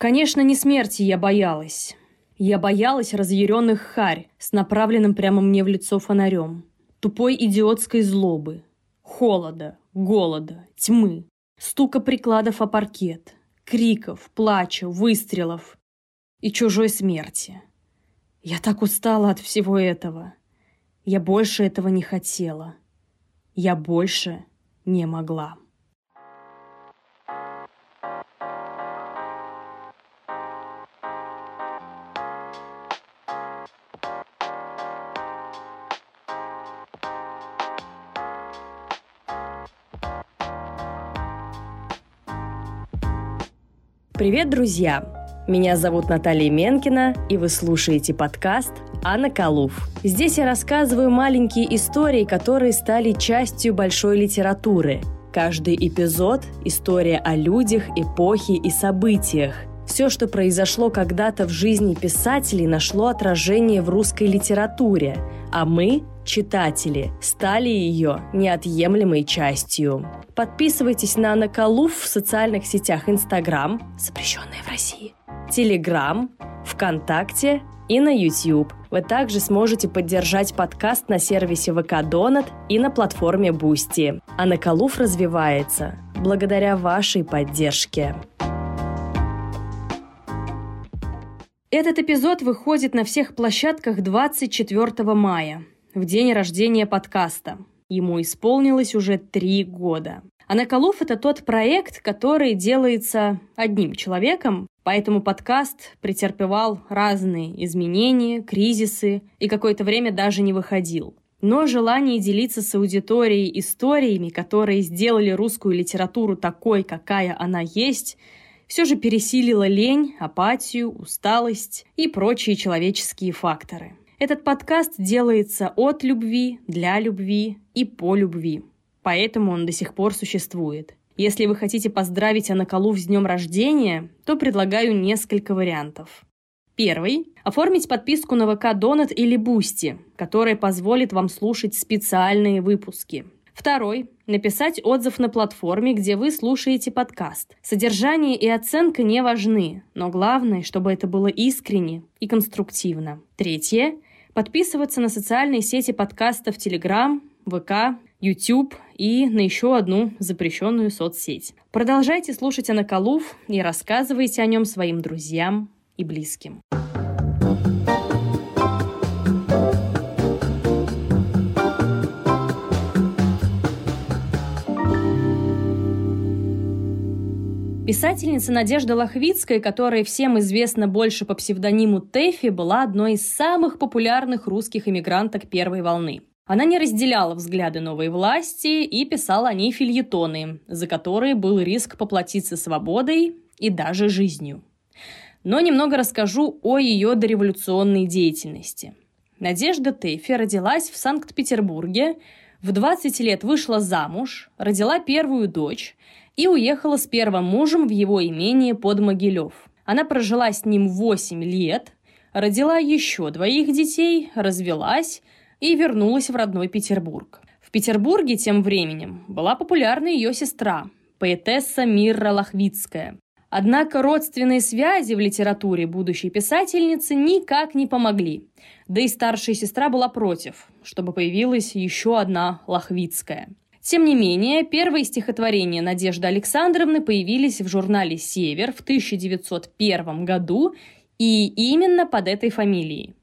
Конечно, не смерти я боялась. Я боялась разъяренных харь с направленным прямо мне в лицо фонарем, тупой идиотской злобы, холода, голода, тьмы, стука прикладов о паркет, криков, плача, выстрелов и чужой смерти. Я так устала от всего этого. Я больше этого не хотела. Я больше не могла. Привет, друзья! Меня зовут Наталья Менкина, и вы слушаете подкаст «Анна Калуф». Здесь я рассказываю маленькие истории, которые стали частью большой литературы. Каждый эпизод – история о людях, эпохе и событиях. Все, что произошло когда-то в жизни писателей, нашло отражение в русской литературе, а мы, читатели, стали ее неотъемлемой частью. Подписывайтесь на Наколув в социальных сетях Инстаграм, запрещенные в России, Телеграм, ВКонтакте и на YouTube. Вы также сможете поддержать подкаст на сервисе ВК Донат и на платформе Бусти. А Наколув развивается благодаря вашей поддержке. Этот эпизод выходит на всех площадках 24 мая в день рождения подкаста. Ему исполнилось уже три года. А Наколов – это тот проект, который делается одним человеком, поэтому подкаст претерпевал разные изменения, кризисы и какое-то время даже не выходил. Но желание делиться с аудиторией историями, которые сделали русскую литературу такой, какая она есть, все же пересилило лень, апатию, усталость и прочие человеческие факторы. Этот подкаст делается от любви, для любви и по любви. Поэтому он до сих пор существует. Если вы хотите поздравить Анакалу с днем рождения, то предлагаю несколько вариантов. Первый – оформить подписку на ВК Донат или Бусти, которая позволит вам слушать специальные выпуски. Второй – написать отзыв на платформе, где вы слушаете подкаст. Содержание и оценка не важны, но главное, чтобы это было искренне и конструктивно. Третье подписываться на социальные сети подкаста в Telegram, ВК, YouTube и на еще одну запрещенную соцсеть. Продолжайте слушать Анакалув и рассказывайте о нем своим друзьям и близким. Писательница Надежда Лохвицкая, которая всем известна больше по псевдониму Тэфи, была одной из самых популярных русских эмигранток первой волны. Она не разделяла взгляды новой власти и писала о ней фильетоны, за которые был риск поплатиться свободой и даже жизнью. Но немного расскажу о ее дореволюционной деятельности. Надежда Тэфи родилась в Санкт-Петербурге, в 20 лет вышла замуж, родила первую дочь – и уехала с первым мужем в его имение под Могилев. Она прожила с ним 8 лет, родила еще двоих детей, развелась и вернулась в родной Петербург. В Петербурге тем временем была популярна ее сестра, поэтесса Мирра Лохвицкая. Однако родственные связи в литературе будущей писательницы никак не помогли. Да и старшая сестра была против, чтобы появилась еще одна Лохвицкая. Тем не менее, первые стихотворения Надежды Александровны появились в журнале «Север» в 1901 году и именно под этой фамилией.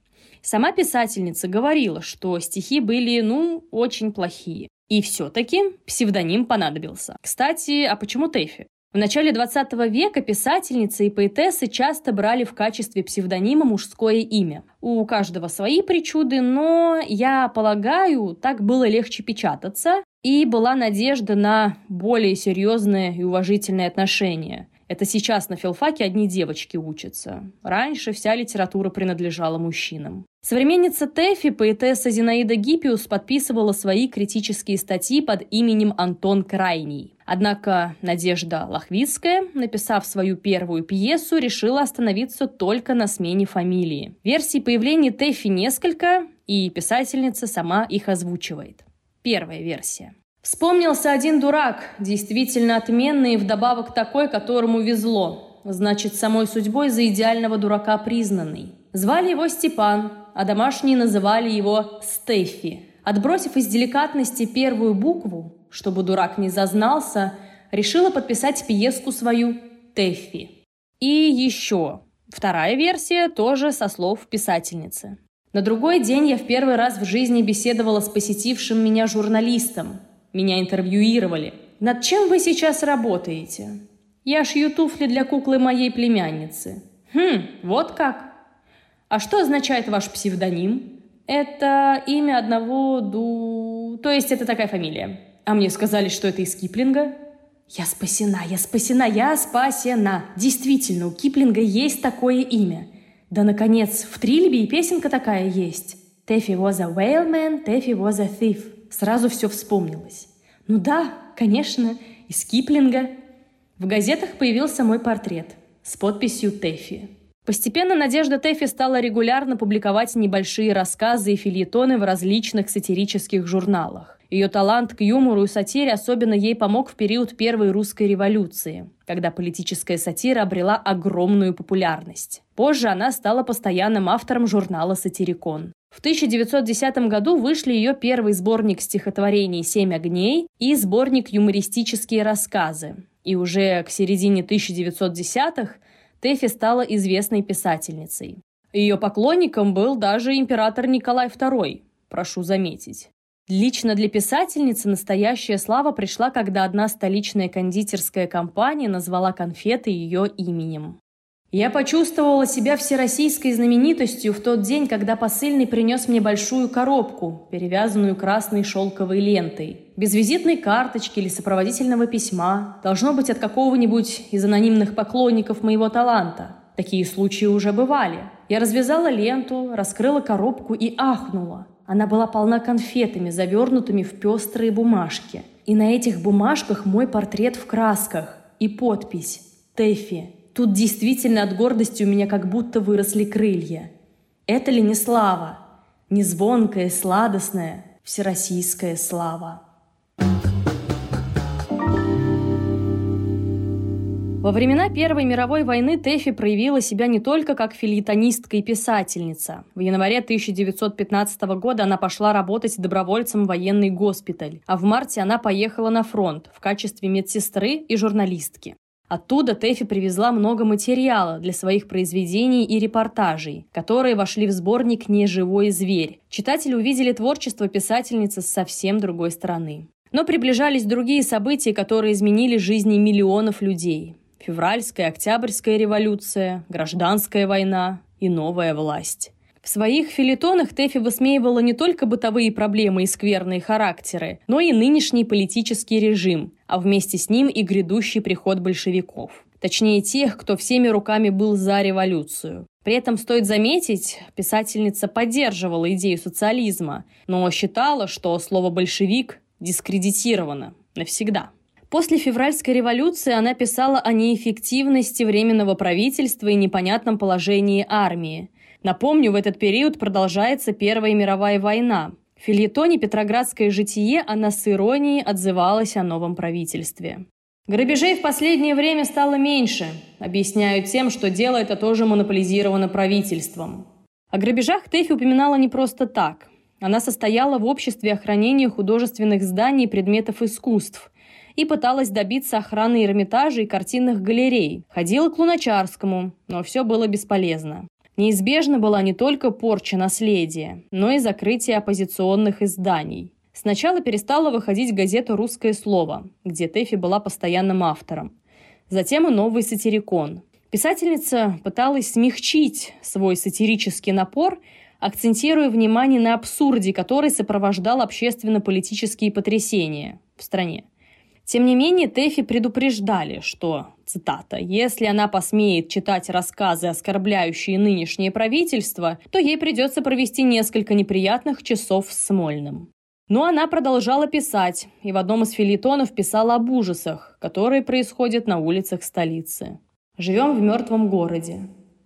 Сама писательница говорила, что стихи были, ну, очень плохие. И все-таки псевдоним понадобился. Кстати, а почему Тэфи? В начале 20 века писательницы и поэтессы часто брали в качестве псевдонима мужское имя. У каждого свои причуды, но, я полагаю, так было легче печататься, и была надежда на более серьезное и уважительное отношение. Это сейчас на филфаке одни девочки учатся. Раньше вся литература принадлежала мужчинам. Современница Тэфи, поэтесса Зинаида Гиппиус, подписывала свои критические статьи под именем Антон Крайний. Однако Надежда Лохвицкая, написав свою первую пьесу, решила остановиться только на смене фамилии. Версий появления Тэфи несколько, и писательница сама их озвучивает. Первая версия. Вспомнился один дурак, действительно отменный и вдобавок такой, которому везло. значит, самой судьбой за идеального дурака признанный. Звали его Степан, а домашние называли его Стефи. Отбросив из деликатности первую букву, чтобы дурак не зазнался, решила подписать пьеску свою «Тэффи». И еще вторая версия тоже со слов писательницы. На другой день я в первый раз в жизни беседовала с посетившим меня журналистом. Меня интервьюировали. «Над чем вы сейчас работаете?» «Я шью туфли для куклы моей племянницы». «Хм, вот как?» «А что означает ваш псевдоним?» «Это имя одного ду...» То есть это такая фамилия. А мне сказали, что это из Киплинга. Я спасена, я спасена, я спасена. Действительно, у Киплинга есть такое имя. Да, наконец, в Трильбе и песенка такая есть. Тэфи was a whaleman, was a thief. Сразу все вспомнилось. Ну да, конечно, из Киплинга. В газетах появился мой портрет с подписью Тэфи. Постепенно Надежда Тэфи стала регулярно публиковать небольшие рассказы и фильетоны в различных сатирических журналах. Ее талант к юмору и сатире особенно ей помог в период Первой русской революции, когда политическая сатира обрела огромную популярность. Позже она стала постоянным автором журнала «Сатирикон». В 1910 году вышли ее первый сборник стихотворений «Семь огней» и сборник «Юмористические рассказы». И уже к середине 1910-х Тэфи стала известной писательницей. Ее поклонником был даже император Николай II, прошу заметить. Лично для писательницы настоящая слава пришла, когда одна столичная кондитерская компания назвала конфеты ее именем. Я почувствовала себя всероссийской знаменитостью в тот день, когда посыльный принес мне большую коробку, перевязанную красной шелковой лентой. Без визитной карточки или сопроводительного письма. Должно быть от какого-нибудь из анонимных поклонников моего таланта. Такие случаи уже бывали. Я развязала ленту, раскрыла коробку и ахнула. Она была полна конфетами, завернутыми в пестрые бумажки. И на этих бумажках мой портрет в красках и подпись «Тэфи». Тут действительно от гордости у меня как будто выросли крылья. Это ли не слава? Не звонкая, сладостная, всероссийская слава. Во времена Первой мировой войны Тэфи проявила себя не только как филитонистка и писательница. В январе 1915 года она пошла работать добровольцем в военный госпиталь, а в марте она поехала на фронт в качестве медсестры и журналистки. Оттуда Тэфи привезла много материала для своих произведений и репортажей, которые вошли в сборник «Неживой зверь». Читатели увидели творчество писательницы с совсем другой стороны. Но приближались другие события, которые изменили жизни миллионов людей. Февральская, Октябрьская революция, Гражданская война и новая власть. В своих филитонах Тэфи высмеивала не только бытовые проблемы и скверные характеры, но и нынешний политический режим, а вместе с ним и грядущий приход большевиков. Точнее, тех, кто всеми руками был за революцию. При этом стоит заметить, писательница поддерживала идею социализма, но считала, что слово «большевик» дискредитировано навсегда. После февральской революции она писала о неэффективности временного правительства и непонятном положении армии. Напомню, в этот период продолжается Первая мировая война. В фильетоне «Петроградское житие» она с иронией отзывалась о новом правительстве. Грабежей в последнее время стало меньше, объясняют тем, что дело это тоже монополизировано правительством. О грабежах Тэфи упоминала не просто так. Она состояла в обществе охранения художественных зданий и предметов искусств и пыталась добиться охраны Эрмитажа и картинных галерей. Ходила к Луначарскому, но все было бесполезно. Неизбежна была не только порча наследия, но и закрытие оппозиционных изданий. Сначала перестала выходить газета «Русское слово», где Тэфи была постоянным автором. Затем и новый сатирикон. Писательница пыталась смягчить свой сатирический напор, акцентируя внимание на абсурде, который сопровождал общественно-политические потрясения в стране. Тем не менее, Тэфи предупреждали, что, цитата, «если она посмеет читать рассказы, оскорбляющие нынешнее правительство, то ей придется провести несколько неприятных часов с Смольным». Но она продолжала писать, и в одном из филитонов писала об ужасах, которые происходят на улицах столицы. «Живем в мертвом городе.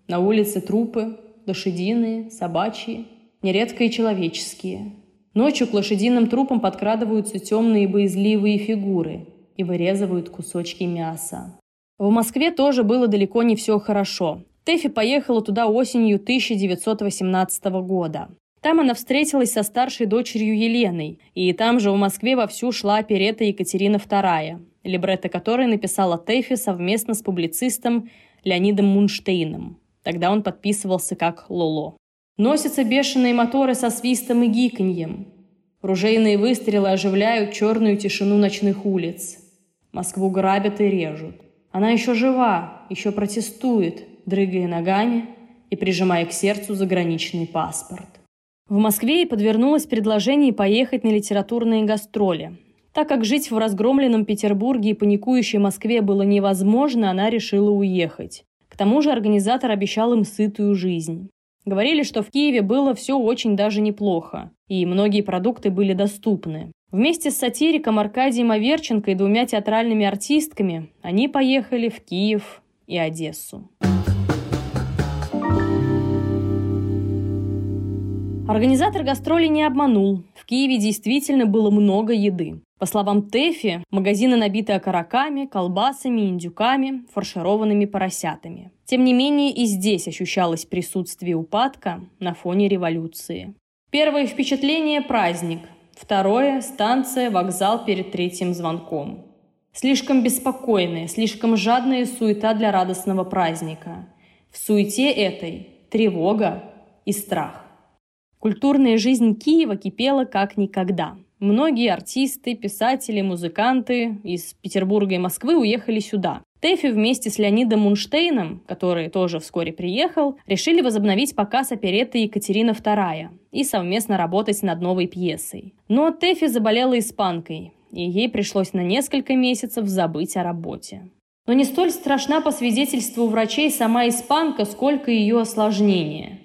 На улице трупы, лошадиные, собачьи, нередко и человеческие. Ночью к лошадиным трупам подкрадываются темные боязливые фигуры и вырезывают кусочки мяса. В Москве тоже было далеко не все хорошо. Тэфи поехала туда осенью 1918 года. Там она встретилась со старшей дочерью Еленой, и там же в Москве вовсю шла оперета Екатерина II, либретто которой написала Тэфи совместно с публицистом Леонидом Мунштейном. Тогда он подписывался как Лоло. Носятся бешеные моторы со свистом и гиканьем. Ружейные выстрелы оживляют черную тишину ночных улиц. Москву грабят и режут. Она еще жива, еще протестует, дрыгая ногами и прижимая к сердцу заграничный паспорт. В Москве ей подвернулось предложение поехать на литературные гастроли. Так как жить в разгромленном Петербурге и паникующей Москве было невозможно, она решила уехать. К тому же организатор обещал им сытую жизнь. Говорили, что в Киеве было все очень даже неплохо, и многие продукты были доступны. Вместе с сатириком Аркадием Аверченко и двумя театральными артистками они поехали в Киев и Одессу. Организатор гастролей не обманул. В Киеве действительно было много еды. По словам Тэфи, магазины набиты окороками, колбасами, индюками, фаршированными поросятами. Тем не менее, и здесь ощущалось присутствие упадка на фоне революции. Первое впечатление – праздник. Второе – станция, вокзал перед третьим звонком. Слишком беспокойная, слишком жадная суета для радостного праздника. В суете этой – тревога и страх. Культурная жизнь Киева кипела как никогда. Многие артисты, писатели, музыканты из Петербурга и Москвы уехали сюда. Тэфи вместе с Леонидом Мунштейном, который тоже вскоре приехал, решили возобновить показ опереты «Екатерина II» и совместно работать над новой пьесой. Но Тэфи заболела испанкой, и ей пришлось на несколько месяцев забыть о работе. Но не столь страшна по свидетельству врачей сама испанка, сколько ее осложнение.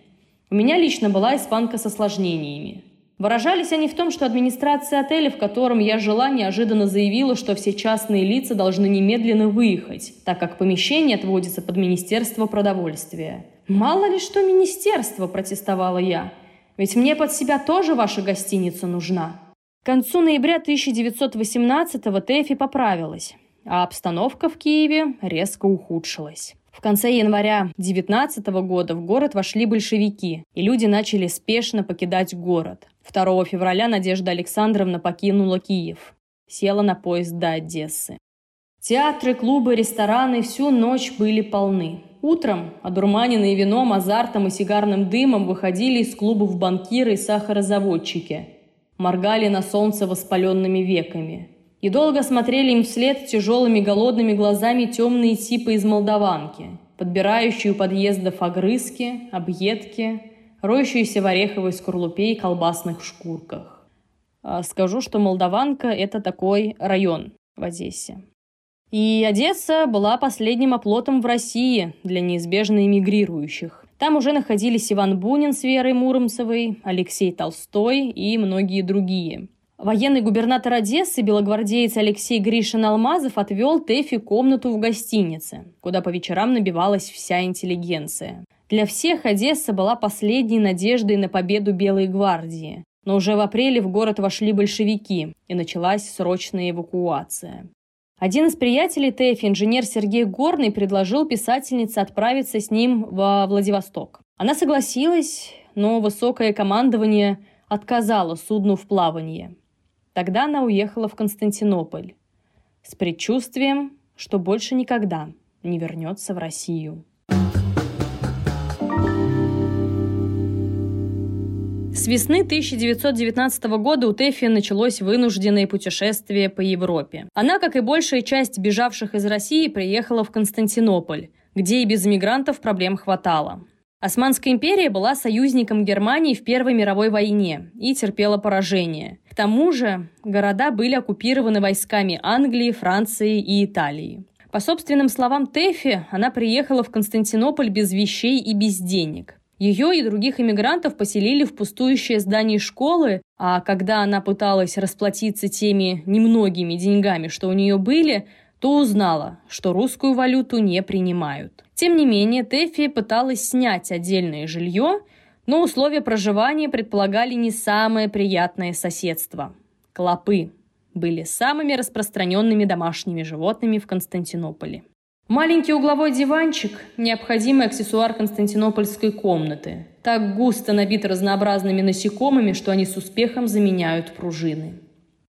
У меня лично была испанка с осложнениями. Выражались они в том, что администрация отеля, в котором я жила, неожиданно заявила, что все частные лица должны немедленно выехать, так как помещение отводится под Министерство продовольствия. «Мало ли что министерство», – протестовала я. «Ведь мне под себя тоже ваша гостиница нужна». К концу ноября 1918-го Тэфи поправилась, а обстановка в Киеве резко ухудшилась. В конце января 19 года в город вошли большевики, и люди начали спешно покидать город. 2 февраля Надежда Александровна покинула Киев. Села на поезд до Одессы. Театры, клубы, рестораны всю ночь были полны. Утром, одурманенные вином, азартом и сигарным дымом, выходили из клубов банкиры и сахарозаводчики. Моргали на солнце воспаленными веками и долго смотрели им вслед тяжелыми голодными глазами темные типы из Молдаванки, подбирающие у подъездов огрызки, объедки, роющиеся в ореховой скорлупе и колбасных шкурках. А скажу, что Молдаванка – это такой район в Одессе. И Одесса была последним оплотом в России для неизбежно эмигрирующих. Там уже находились Иван Бунин с Верой Муромцевой, Алексей Толстой и многие другие – Военный губернатор Одессы, белогвардеец Алексей Гришин Алмазов, отвел Тэфи комнату в гостинице, куда по вечерам набивалась вся интеллигенция. Для всех Одесса была последней надеждой на победу Белой гвардии. Но уже в апреле в город вошли большевики, и началась срочная эвакуация. Один из приятелей Тэфи, инженер Сергей Горный, предложил писательнице отправиться с ним во Владивосток. Она согласилась, но высокое командование отказало судну в плавании. Тогда она уехала в Константинополь с предчувствием, что больше никогда не вернется в Россию. С весны 1919 года у Тэфи началось вынужденное путешествие по Европе. Она, как и большая часть бежавших из России, приехала в Константинополь, где и без мигрантов проблем хватало. Османская империя была союзником Германии в Первой мировой войне и терпела поражение. К тому же города были оккупированы войсками Англии, Франции и Италии. По собственным словам Тэфи, она приехала в Константинополь без вещей и без денег. Ее и других иммигрантов поселили в пустующее здание школы, а когда она пыталась расплатиться теми немногими деньгами, что у нее были, то узнала, что русскую валюту не принимают. Тем не менее, Тэфи пыталась снять отдельное жилье, но условия проживания предполагали не самое приятное соседство. Клопы были самыми распространенными домашними животными в Константинополе. Маленький угловой диванчик – необходимый аксессуар константинопольской комнаты. Так густо набит разнообразными насекомыми, что они с успехом заменяют пружины.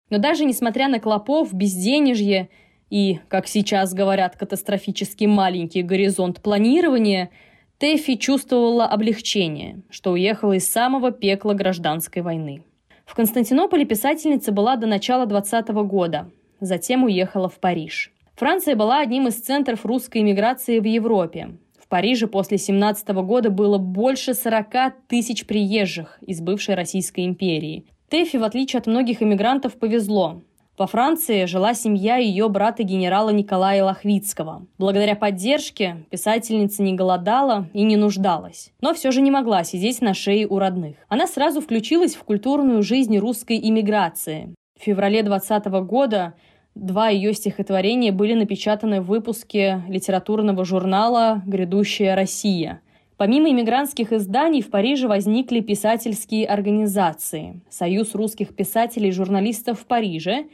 Но даже несмотря на клопов, безденежье и, как сейчас говорят, катастрофически маленький горизонт планирования, Тэфи чувствовала облегчение, что уехала из самого пекла гражданской войны. В Константинополе писательница была до начала 20 года, затем уехала в Париж – Франция была одним из центров русской эмиграции в Европе. В Париже после 17 года было больше 40 тысяч приезжих из бывшей Российской империи. Тэфи, в отличие от многих эмигрантов, повезло. Во Франции жила семья ее брата генерала Николая Лохвицкого. Благодаря поддержке писательница не голодала и не нуждалась, но все же не могла сидеть на шее у родных. Она сразу включилась в культурную жизнь русской иммиграции. В феврале 20 года Два ее стихотворения были напечатаны в выпуске литературного журнала «Грядущая Россия». Помимо иммигрантских изданий в Париже возникли писательские организации. Союз русских писателей и журналистов в Париже,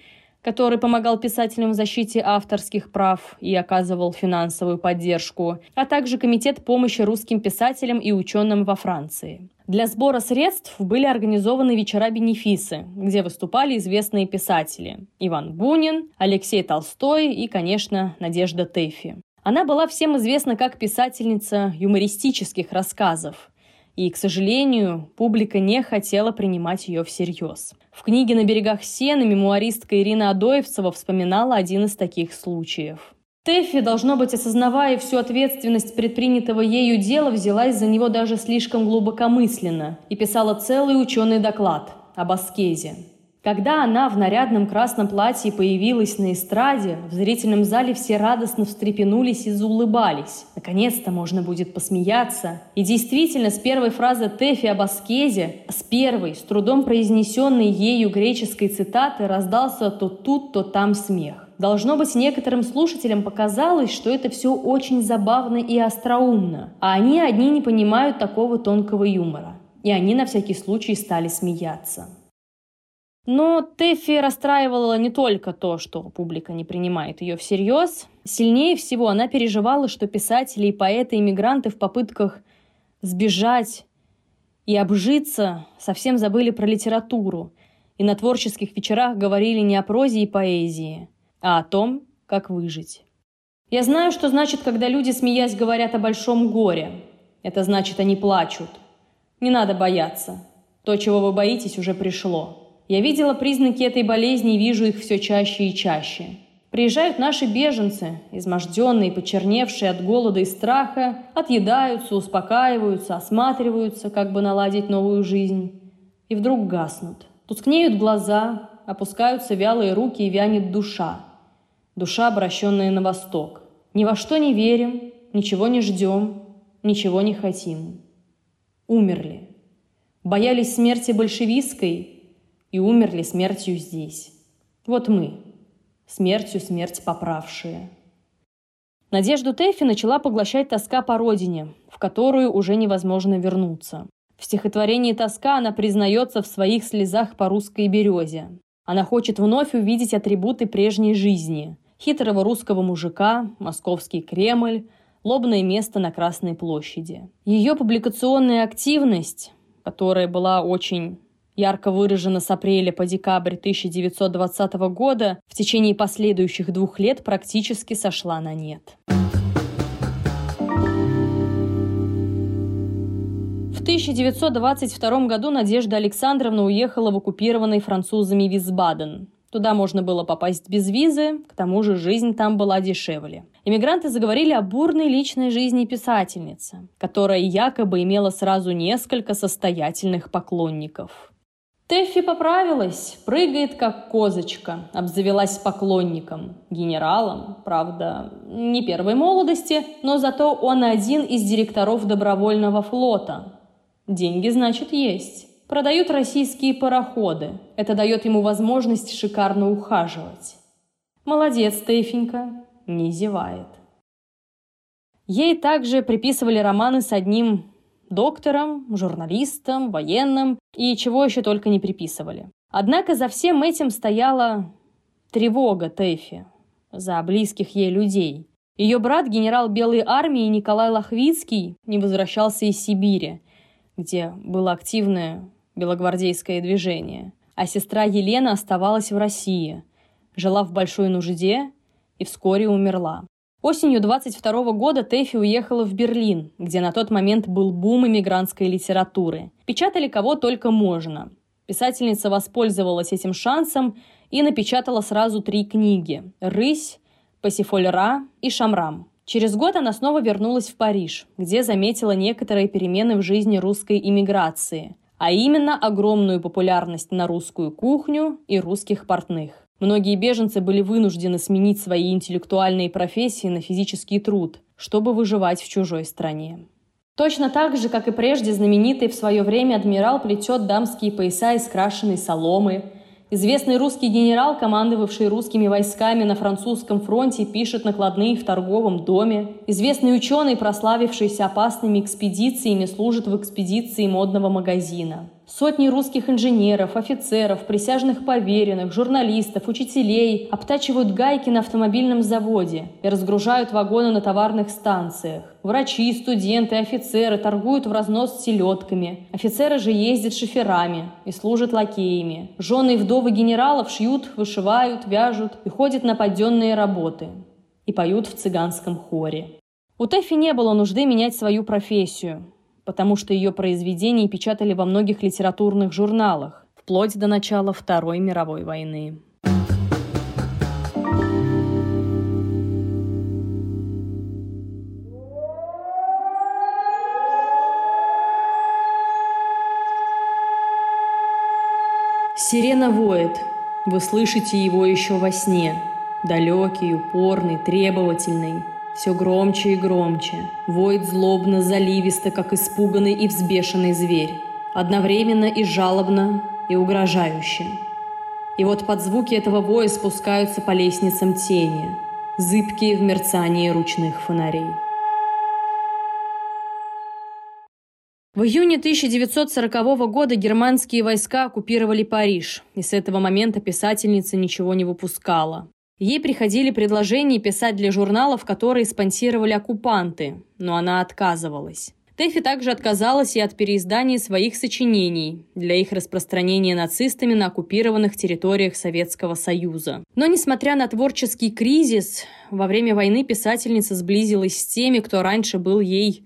который помогал писателям в защите авторских прав и оказывал финансовую поддержку, а также Комитет помощи русским писателям и ученым во Франции. Для сбора средств были организованы вечера-бенефисы, где выступали известные писатели – Иван Бунин, Алексей Толстой и, конечно, Надежда Тэфи. Она была всем известна как писательница юмористических рассказов, и, к сожалению, публика не хотела принимать ее всерьез. В книге «На берегах сена» мемуаристка Ирина Адоевцева вспоминала один из таких случаев. Тэффи, должно быть, осознавая всю ответственность предпринятого ею дела, взялась за него даже слишком глубокомысленно и писала целый ученый доклад об аскезе. Когда она в нарядном красном платье появилась на эстраде, в зрительном зале все радостно встрепенулись и заулыбались. Наконец-то можно будет посмеяться. И действительно, с первой фразы Тэфи об аскезе, с первой, с трудом произнесенной ею греческой цитаты, раздался то тут, то там смех. Должно быть, некоторым слушателям показалось, что это все очень забавно и остроумно, а они одни не понимают такого тонкого юмора. И они на всякий случай стали смеяться. Но Тэффи расстраивала не только то, что публика не принимает ее всерьез. Сильнее всего она переживала, что писатели и поэты, иммигранты в попытках сбежать и обжиться совсем забыли про литературу и на творческих вечерах говорили не о прозе и поэзии, а о том, как выжить. Я знаю, что значит, когда люди, смеясь, говорят о большом горе. Это значит, они плачут. Не надо бояться. То, чего вы боитесь, уже пришло. Я видела признаки этой болезни и вижу их все чаще и чаще. Приезжают наши беженцы, изможденные, почерневшие от голода и страха, отъедаются, успокаиваются, осматриваются, как бы наладить новую жизнь. И вдруг гаснут. Тускнеют глаза, опускаются вялые руки и вянет душа душа, обращенная на восток. Ни во что не верим, ничего не ждем, ничего не хотим. Умерли. Боялись смерти большевистской и умерли смертью здесь. Вот мы, смертью смерть поправшие. Надежду Тэффи начала поглощать тоска по родине, в которую уже невозможно вернуться. В стихотворении «Тоска» она признается в своих слезах по русской березе. Она хочет вновь увидеть атрибуты прежней жизни хитрого русского мужика, московский Кремль, лобное место на Красной площади. Ее публикационная активность, которая была очень ярко выражена с апреля по декабрь 1920 года, в течение последующих двух лет практически сошла на нет. В 1922 году Надежда Александровна уехала в оккупированный французами Висбаден, Туда можно было попасть без визы, к тому же жизнь там была дешевле. Иммигранты заговорили о бурной личной жизни писательницы, которая якобы имела сразу несколько состоятельных поклонников. Тэффи поправилась, прыгает как козочка, обзавелась поклонником, генералом, правда, не первой молодости, но зато он один из директоров добровольного флота. Деньги, значит, есть. Продают российские пароходы. Это дает ему возможность шикарно ухаживать. Молодец, Тейфенька, не зевает. Ей также приписывали романы с одним доктором, журналистом, военным и чего еще только не приписывали. Однако за всем этим стояла тревога Тэфи за близких ей людей. Ее брат, генерал Белой армии Николай Лохвицкий, не возвращался из Сибири, где было активное белогвардейское движение, а сестра Елена оставалась в России, жила в большой нужде и вскоре умерла. Осенью 22 года Тэфи уехала в Берлин, где на тот момент был бум иммигрантской литературы. Печатали кого только можно. Писательница воспользовалась этим шансом и напечатала сразу три книги «Рысь», «Пасифоль-Ра» и «Шамрам». Через год она снова вернулась в Париж, где заметила некоторые перемены в жизни русской иммиграции, а именно огромную популярность на русскую кухню и русских портных. Многие беженцы были вынуждены сменить свои интеллектуальные профессии на физический труд, чтобы выживать в чужой стране. Точно так же, как и прежде, знаменитый в свое время адмирал плетет дамские пояса из крашеной соломы. Известный русский генерал, командовавший русскими войсками на французском фронте, пишет накладные в торговом доме. Известный ученый, прославившийся опасными экспедициями, служит в экспедиции модного магазина. Сотни русских инженеров, офицеров, присяжных поверенных, журналистов, учителей обтачивают гайки на автомобильном заводе и разгружают вагоны на товарных станциях. Врачи, студенты, офицеры торгуют в разнос селедками. Офицеры же ездят шоферами и служат лакеями. Жены и вдовы генералов шьют, вышивают, вяжут и ходят на подденные работы. И поют в цыганском хоре. У Тэфи не было нужды менять свою профессию потому что ее произведения печатали во многих литературных журналах, вплоть до начала Второй мировой войны. Сирена воет. Вы слышите его еще во сне. Далекий, упорный, требовательный – все громче и громче. Воет злобно, заливисто, как испуганный и взбешенный зверь. Одновременно и жалобно, и угрожающе. И вот под звуки этого воя спускаются по лестницам тени, зыбкие в мерцании ручных фонарей. В июне 1940 года германские войска оккупировали Париж, и с этого момента писательница ничего не выпускала. Ей приходили предложения писать для журналов, которые спонсировали оккупанты, но она отказывалась. Тэфи также отказалась и от переиздания своих сочинений для их распространения нацистами на оккупированных территориях Советского Союза. Но, несмотря на творческий кризис, во время войны писательница сблизилась с теми, кто раньше был ей,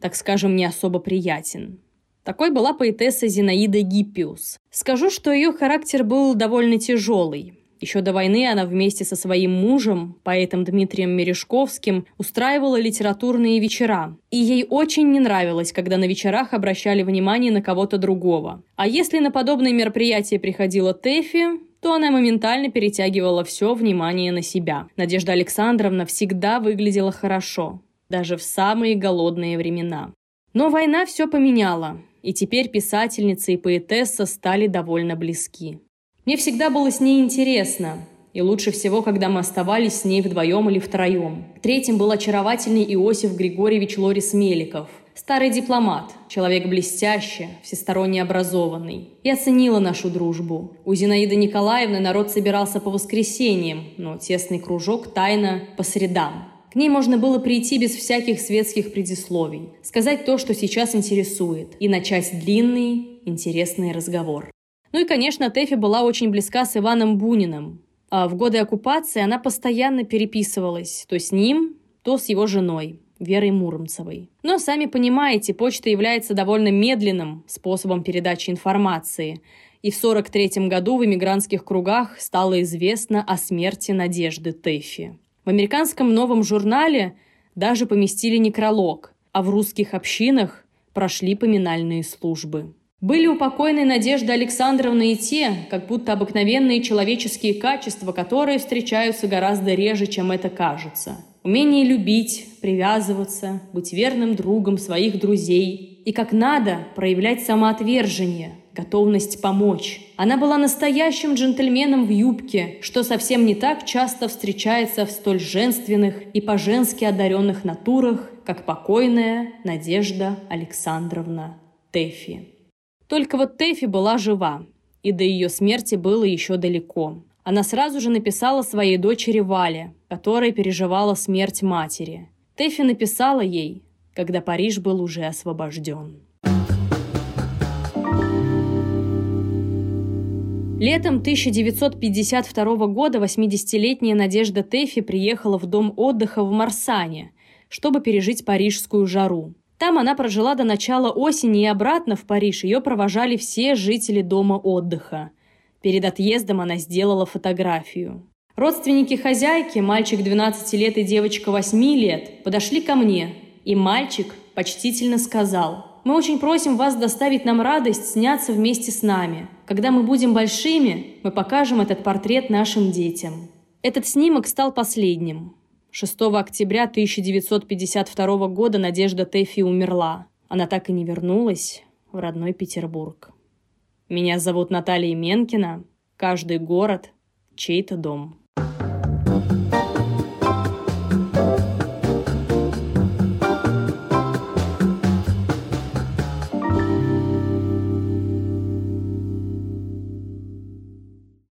так скажем, не особо приятен. Такой была поэтесса Зинаида Гиппиус. Скажу, что ее характер был довольно тяжелый. Еще до войны она вместе со своим мужем, поэтом Дмитрием Мережковским, устраивала литературные вечера. И ей очень не нравилось, когда на вечерах обращали внимание на кого-то другого. А если на подобные мероприятия приходила Тэфи, то она моментально перетягивала все внимание на себя. Надежда Александровна всегда выглядела хорошо, даже в самые голодные времена. Но война все поменяла, и теперь писательница и поэтесса стали довольно близки. Мне всегда было с ней интересно, и лучше всего, когда мы оставались с ней вдвоем или втроем. Третьим был очаровательный Иосиф Григорьевич Лорис Меликов, старый дипломат, человек блестящий, всесторонне образованный. И оценила нашу дружбу. У Зинаиды Николаевны народ собирался по воскресеньям, но тесный кружок тайно по средам. К ней можно было прийти без всяких светских предисловий, сказать то, что сейчас интересует, и начать длинный, интересный разговор. Ну и, конечно, Тэфи была очень близка с Иваном Буниным. А в годы оккупации она постоянно переписывалась то с ним, то с его женой. Верой Муромцевой. Но, сами понимаете, почта является довольно медленным способом передачи информации, и в 1943 году в эмигрантских кругах стало известно о смерти Надежды Тэфи. В американском новом журнале даже поместили некролог, а в русских общинах прошли поминальные службы. Были у покойной Надежды Александровны и те, как будто обыкновенные человеческие качества, которые встречаются гораздо реже, чем это кажется. Умение любить, привязываться, быть верным другом своих друзей и, как надо, проявлять самоотвержение, готовность помочь. Она была настоящим джентльменом в юбке, что совсем не так часто встречается в столь женственных и по-женски одаренных натурах, как покойная Надежда Александровна Тэфи. Только вот Тэфи была жива, и до ее смерти было еще далеко. Она сразу же написала своей дочери Вале, которая переживала смерть матери. Тэфи написала ей, когда Париж был уже освобожден. Летом 1952 года 80-летняя Надежда Тэфи приехала в дом отдыха в Марсане, чтобы пережить парижскую жару. Там она прожила до начала осени и обратно в Париж ее провожали все жители дома отдыха. Перед отъездом она сделала фотографию. Родственники хозяйки, мальчик 12 лет и девочка 8 лет, подошли ко мне, и мальчик почтительно сказал, «Мы очень просим вас доставить нам радость сняться вместе с нами. Когда мы будем большими, мы покажем этот портрет нашим детям». Этот снимок стал последним. 6 октября 1952 года Надежда Тэфи умерла. Она так и не вернулась в родной Петербург. Меня зовут Наталья Менкина. Каждый город – чей-то дом.